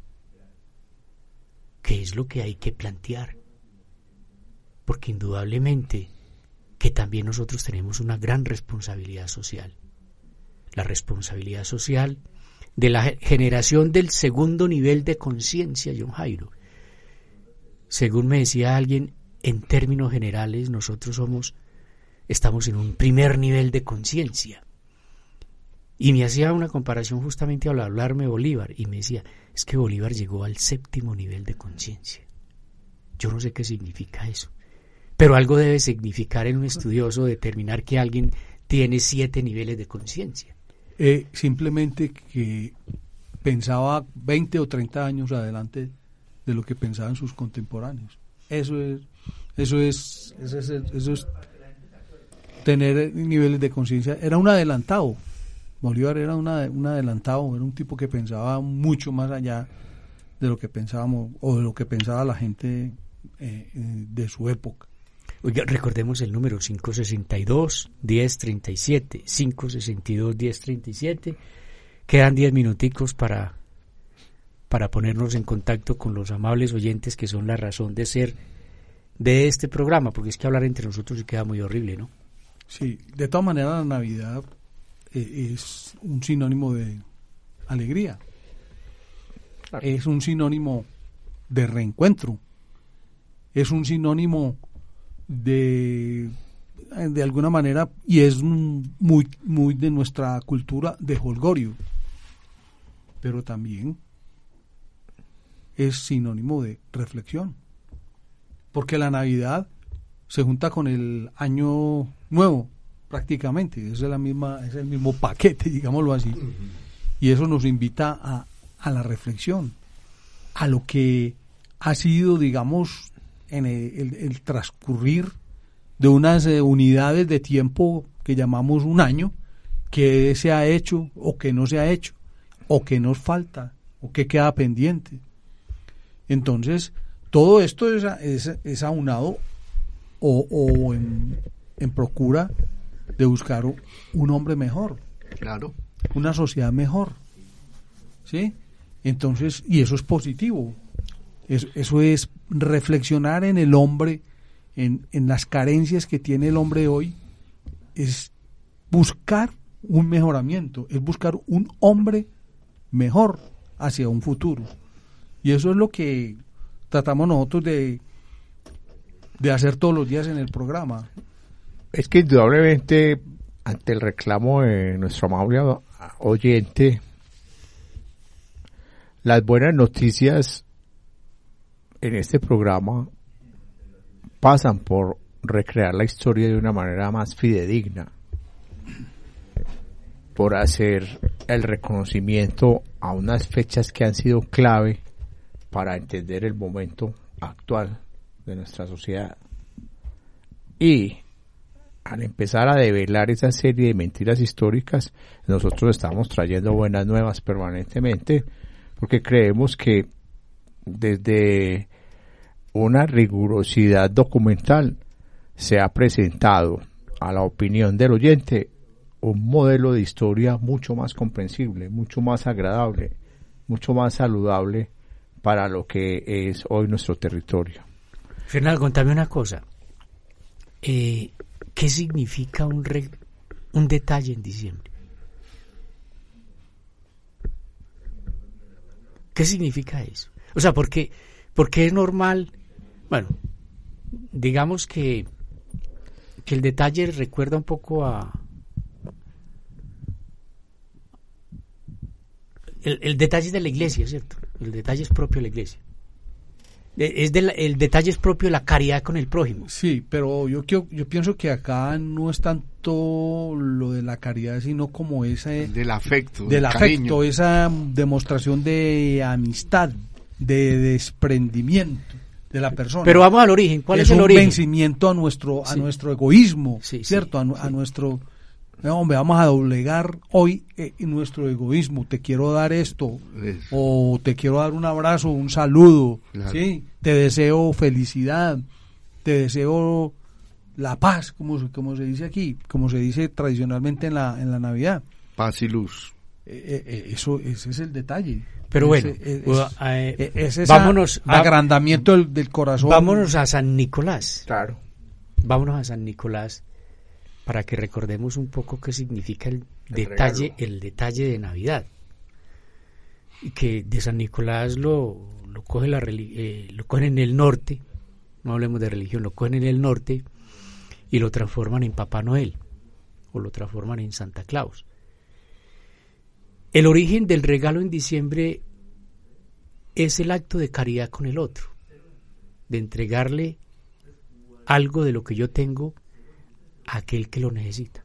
E: ¿Qué es lo que hay que plantear? Porque indudablemente que también nosotros tenemos una gran responsabilidad social. La responsabilidad social de la generación del segundo nivel de conciencia, John Jairo. Según me decía alguien, en términos generales nosotros somos, estamos en un primer nivel de conciencia. Y me hacía una comparación justamente al hablarme Bolívar y me decía, es que Bolívar llegó al séptimo nivel de conciencia. Yo no sé qué significa eso, pero algo debe significar en un estudioso determinar que alguien tiene siete niveles de conciencia.
D: Eh, simplemente que pensaba 20 o 30 años adelante de lo que pensaban sus contemporáneos. Eso es, eso es, eso es, eso es tener niveles de conciencia. Era un adelantado. Bolívar era una, un adelantado, era un tipo que pensaba mucho más allá de lo que pensábamos o de lo que pensaba la gente eh, eh, de su época.
E: Oiga, recordemos el número 562-1037, 562-1037. Quedan 10 minuticos para, para ponernos en contacto con los amables oyentes que son la razón de ser de este programa, porque es que hablar entre nosotros se queda muy horrible, ¿no?
D: Sí, de todas maneras la Navidad eh, es un sinónimo de alegría, es un sinónimo de reencuentro, es un sinónimo de de alguna manera y es muy muy de nuestra cultura de holgorio. Pero también es sinónimo de reflexión. Porque la navidad se junta con el año nuevo prácticamente es la misma es el mismo paquete digámoslo así y eso nos invita a, a la reflexión a lo que ha sido digamos en el, transcurrir de unas eh, unidades de tiempo que llamamos un año, que se ha hecho o que no se ha hecho, o que nos falta, o que queda pendiente. Entonces, todo esto es, es, aunado o, o en, en, procura de buscar un hombre mejor.
G: Claro.
D: Una sociedad mejor. ¿Sí? Entonces, y eso es positivo. Eso, es reflexionar en el hombre, en, en las carencias que tiene el hombre hoy, es buscar un mejoramiento, es buscar un hombre mejor hacia un futuro. Y eso es lo que tratamos nosotros de, de hacer todos los días en el programa.
F: Es que indudablemente, ante el reclamo de nuestro amable oyente, las buenas noticias en este programa pasan por recrear la historia de una manera más fidedigna, por hacer el reconocimiento a unas fechas que han sido clave para entender el momento actual de nuestra sociedad. Y al empezar a develar esa serie de mentiras históricas, nosotros estamos trayendo buenas nuevas permanentemente, porque creemos que desde una rigurosidad documental se ha presentado a la opinión del oyente un modelo de historia mucho más comprensible, mucho más agradable, mucho más saludable para lo que es hoy nuestro territorio.
E: Fernando, contame una cosa. Eh, ¿Qué significa un, un detalle en diciembre? ¿Qué significa eso? O sea, porque, porque es normal bueno, digamos que, que el detalle recuerda un poco a... El, detalle es de la iglesia, ¿cierto? El detalle es propio de la iglesia. Es el detalle es propio de la caridad con el prójimo.
D: Sí, pero yo, yo, yo pienso que acá no es tanto lo de la caridad, sino como ese...
G: Del afecto.
D: Del, afecto, esa demostración de amistad, de desprendimiento de la persona.
E: Pero vamos al origen. ¿Cuál es, el origen?
D: Es un vencimiento a nuestro, a nuestro egoísmo, ¿cierto? a, nuestro... hombre, vamos a doblegar hoy eh, nuestro egoísmo. Te quiero dar esto, o te quiero dar un abrazo, un saludo, ¿sí? Te deseo felicidad, te deseo la paz, como, como se dice aquí, como se dice tradicionalmente en la, en la Navidad.
G: Paz y luz.
D: eh, eh, eso, ese es el detalle.
E: Pero bueno,
D: Ese- es,
E: uh, eh,
D: es- es ese
E: vámonos,
D: agrandamiento del, del corazón.
E: vámonos a San Nicolás.
F: Claro.
E: Vámonos a San Nicolás para que recordemos un poco qué significa el,
F: El
E: detalle,
F: regalo.
E: el detalle de Navidad. Y que de San Nicolás lo, lo coge la eh, lo cogen en el norte, no hablemos de religión, lo cogen en el norte y lo transforman en Papá Noel o lo transforman en Santa Claus. El origen del regalo en diciembre es el acto de caridad con el otro, de entregarle algo de lo que yo tengo aquel que lo necesita.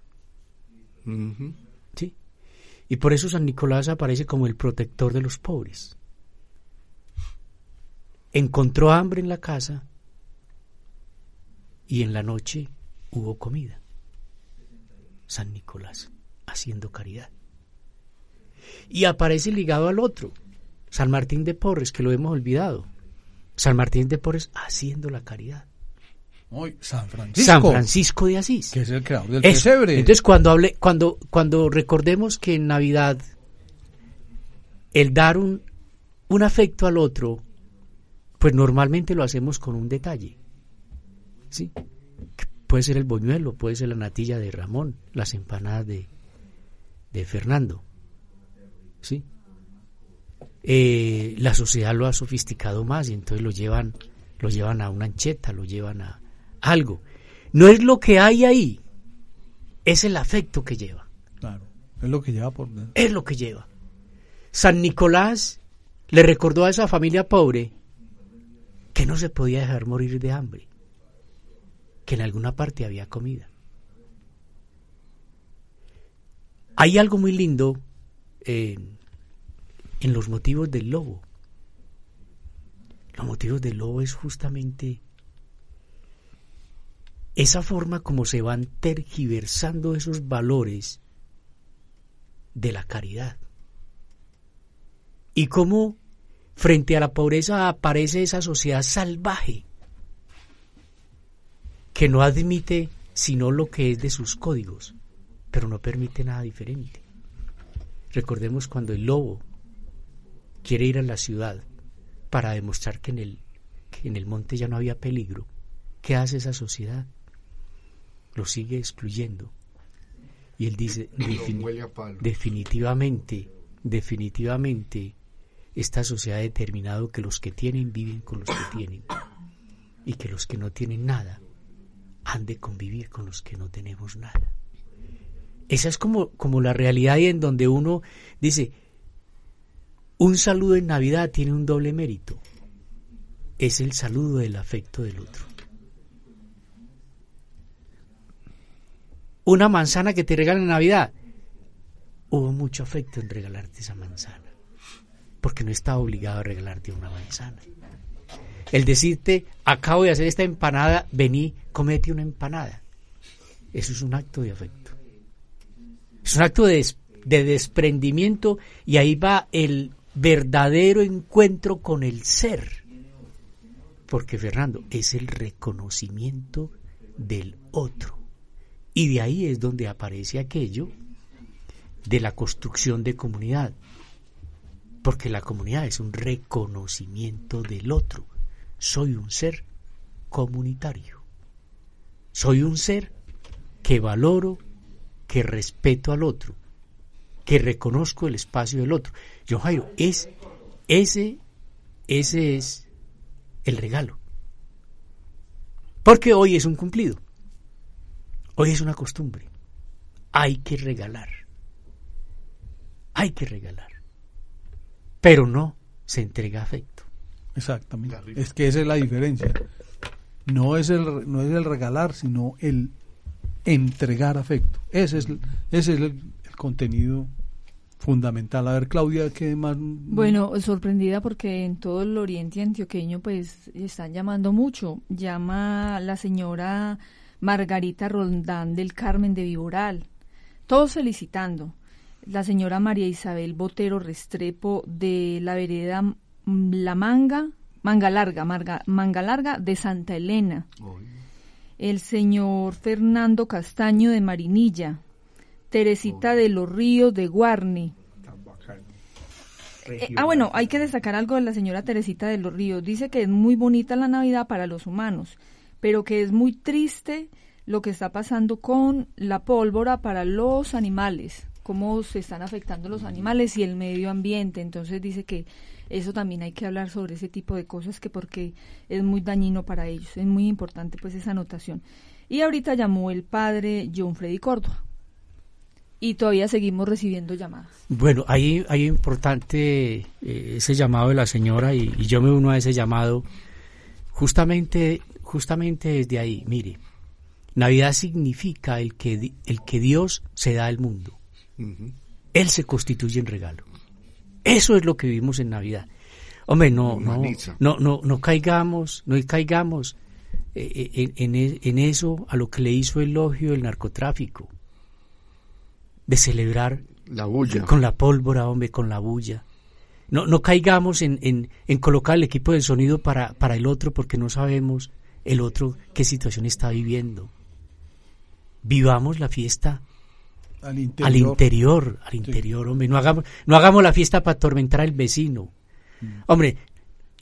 E: ¿sí? Y por eso San Nicolás aparece como el protector de los pobres. Encontró hambre en la casa y en la noche hubo comida. San Nicolás haciendo caridad. Y aparece ligado al otro, San Martín de Porres, que lo hemos olvidado. San Martín de Porres haciendo la caridad.
D: San Francisco.
E: San Francisco de Asís.
D: Que es el creador del pesebre.
E: Entonces cuando hable, cuando, cuando recordemos que en Navidad el dar un, un afecto al otro, pues normalmente lo hacemos con un detalle. ¿Sí? Puede ser el boñuelo, puede ser la natilla de Ramón, las empanadas de, de Fernando. ¿Sí? Eh, la sociedad lo ha sofisticado más y entonces lo llevan, lo llevan a una ancheta, lo llevan a algo. No es lo que hay ahí, es el afecto que lleva,
D: Claro, es lo que lleva por dentro.
E: es lo que lleva. San Nicolás le recordó a esa familia pobre que no se podía dejar morir de hambre, que en alguna parte había comida. Hay algo muy lindo eh, en los motivos del lobo. Los motivos del lobo es justamente esa forma como se van tergiversando esos valores de la caridad. Y cómo frente a la pobreza aparece esa sociedad salvaje que no admite sino lo que es de sus códigos, pero no permite nada diferente. Recordemos cuando el lobo quiere ir a la ciudad para demostrar que en el, que en el monte ya no había peligro. ¿Qué hace esa sociedad? Lo sigue excluyendo. Y él dice, definitivamente, definitivamente, esta sociedad ha determinado que los que tienen viven con los que tienen y que los que no tienen nada han de convivir con los que no tenemos nada. Esa es como, como la realidad y en donde uno dice, un saludo en Navidad tiene un doble mérito. Es el saludo del afecto del otro. Una manzana que te regalan en Navidad. Hubo mucho afecto en regalarte esa manzana. Porque no estaba obligado a regalarte una manzana. El decirte, acabo de hacer esta empanada, vení, comete una empanada. Eso es un acto de afecto. Es un acto de, de desprendimiento y ahí va el verdadero encuentro con el ser. Porque Fernando es el reconocimiento del otro. Y de ahí es donde aparece aquello de la construcción de comunidad. Porque la comunidad es un reconocimiento del otro. Soy un ser comunitario. Soy un ser que valoro, que respeto al otro, que reconozco el espacio del otro. John Jairo, es, ese, ese es el regalo. Porque hoy es un cumplido. Hoy es una costumbre. Hay que regalar. Hay que regalar. Pero no se entrega afecto.
D: Exactamente. Es que esa es la diferencia. No es el, no es el regalar, sino el entregar afecto. Ese es, ese es el, el contenido fundamental. A ver, Claudia, ¿qué más?
H: Bueno, sorprendida porque en todo el oriente antioqueño pues están llamando mucho. Llama la señora Margarita Rondán del Carmen de Viboral. Todos felicitando. La señora María Isabel Botero Restrepo de la vereda La Manga, Manga Larga, Marga- Manga Larga de Santa Elena. El señor Fernando Castaño de Marinilla. Teresita de los Ríos de Guarni. Eh, ah, bueno, hay que destacar algo de la señora Teresita de los Ríos. Dice que es muy bonita la Navidad para los humanos, pero que es muy triste lo que está pasando con la pólvora para los animales, cómo se están afectando los animales y el medio ambiente. Entonces dice que eso también hay que hablar sobre ese tipo de cosas que porque es muy dañino para ellos. Es muy importante pues esa anotación. Y ahorita llamó el padre John Freddy Córdoba. Y todavía seguimos recibiendo llamadas.
E: Bueno, ahí hay importante eh, ese llamado de la señora y, y, yo me uno a ese llamado justamente, justamente desde ahí. Mire, Navidad significa el que, el que Dios se da al mundo. Él se constituye en regalo. Eso es lo que vivimos en Navidad. Hombre, no, no, no, no, no caigamos, no caigamos eh, eh, en, en, en, eso a lo que le hizo elogio el narcotráfico. De celebrar
G: la bulla.
E: con la pólvora, hombre, con la bulla. No, no caigamos en, en, en colocar el equipo de sonido para, para el otro porque no sabemos el otro qué situación está viviendo. Vivamos la fiesta
D: al interior,
E: al interior, al interior hombre. No hagamos, no hagamos la fiesta para atormentar al vecino.
D: Mm.
E: Hombre.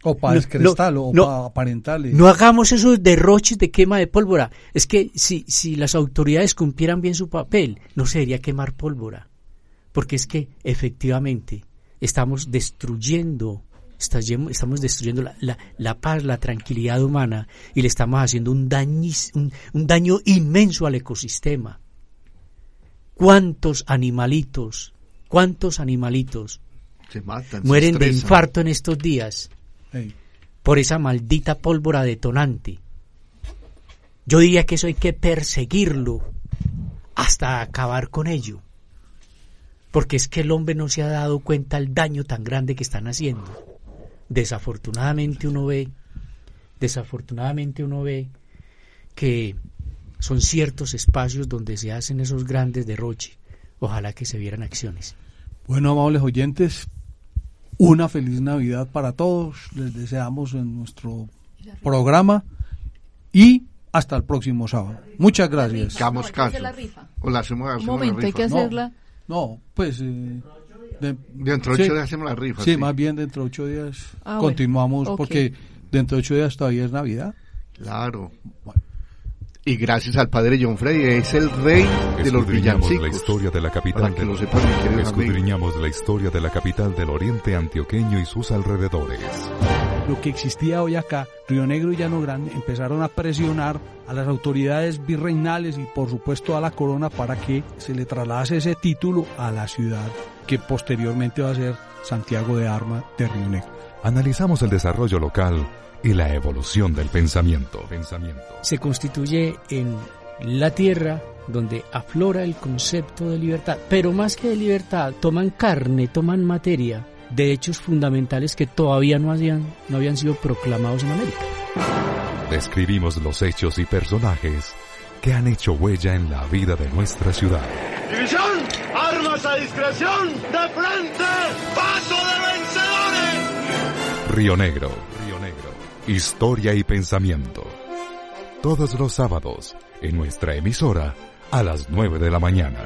D: O para descrestar, o
E: no,
D: para aparentarle.
E: No hagamos esos derroches de quema de pólvora. Es que si, si las autoridades cumplieran bien su papel, no sería quemar pólvora. Porque es que efectivamente estamos destruyendo, estamos destruyendo la, la, la paz, la tranquilidad humana y le estamos haciendo un daño, un, un daño inmenso al ecosistema cuántos animalitos, cuántos animalitos
G: se matan,
E: mueren
G: se
E: de infarto en estos días
D: Hey.
E: por esa maldita pólvora detonante. Yo diría que eso hay que perseguirlo hasta acabar con ello. Porque es que el hombre no se ha dado cuenta del daño tan grande que están haciendo. Desafortunadamente uno ve, desafortunadamente uno ve que son ciertos espacios donde se hacen esos grandes derroches. Ojalá que se vieran acciones.
D: Bueno, amables oyentes, una feliz Navidad para todos. Les deseamos en nuestro programa y hasta el próximo sábado. Muchas gracias.
G: Hagamos caso. O la hacemos,
H: Un momento,
G: la
H: hay que
G: rifa.
H: hacerla.
D: No, pues... eh, de-
G: Dentro de
D: sí,
G: ocho días hacemos la rifa.
D: Sí, más bien dentro de ocho días
H: Ah, bueno.
D: continuamos
H: Ok.
D: porque dentro de ocho días todavía es Navidad.
G: Claro. Y gracias al padre John Freddy, es el rey de los
C: Escudriñamos la
G: villancicos.
C: historia de la capital
G: Para que
C: del
G: lo sepan, amigos.
C: Escudriñamos la historia de la capital del oriente antioqueño y sus alrededores.
D: Lo que existía hoy acá, Río Negro y Llano Grande, empezaron a presionar a las autoridades virreinales y por supuesto a la corona para que se le trasladase ese título a la ciudad que posteriormente va a ser Santiago de Arma de Río Negro.
C: Analizamos el desarrollo local y la evolución del pensamiento. pensamiento.
E: Se constituye en la tierra donde aflora el concepto de libertad, pero más que de libertad, toman carne, toman materia de hechos fundamentales que todavía no habían, no habían sido proclamados en América.
C: Describimos los hechos y personajes que han hecho huella en la vida de nuestra ciudad.
I: División, armas a discreción, de frente, paso de vencedores.
C: Río Negro. Río Negro. Historia y pensamiento. Todos los sábados en nuestra emisora a las 9 de la mañana.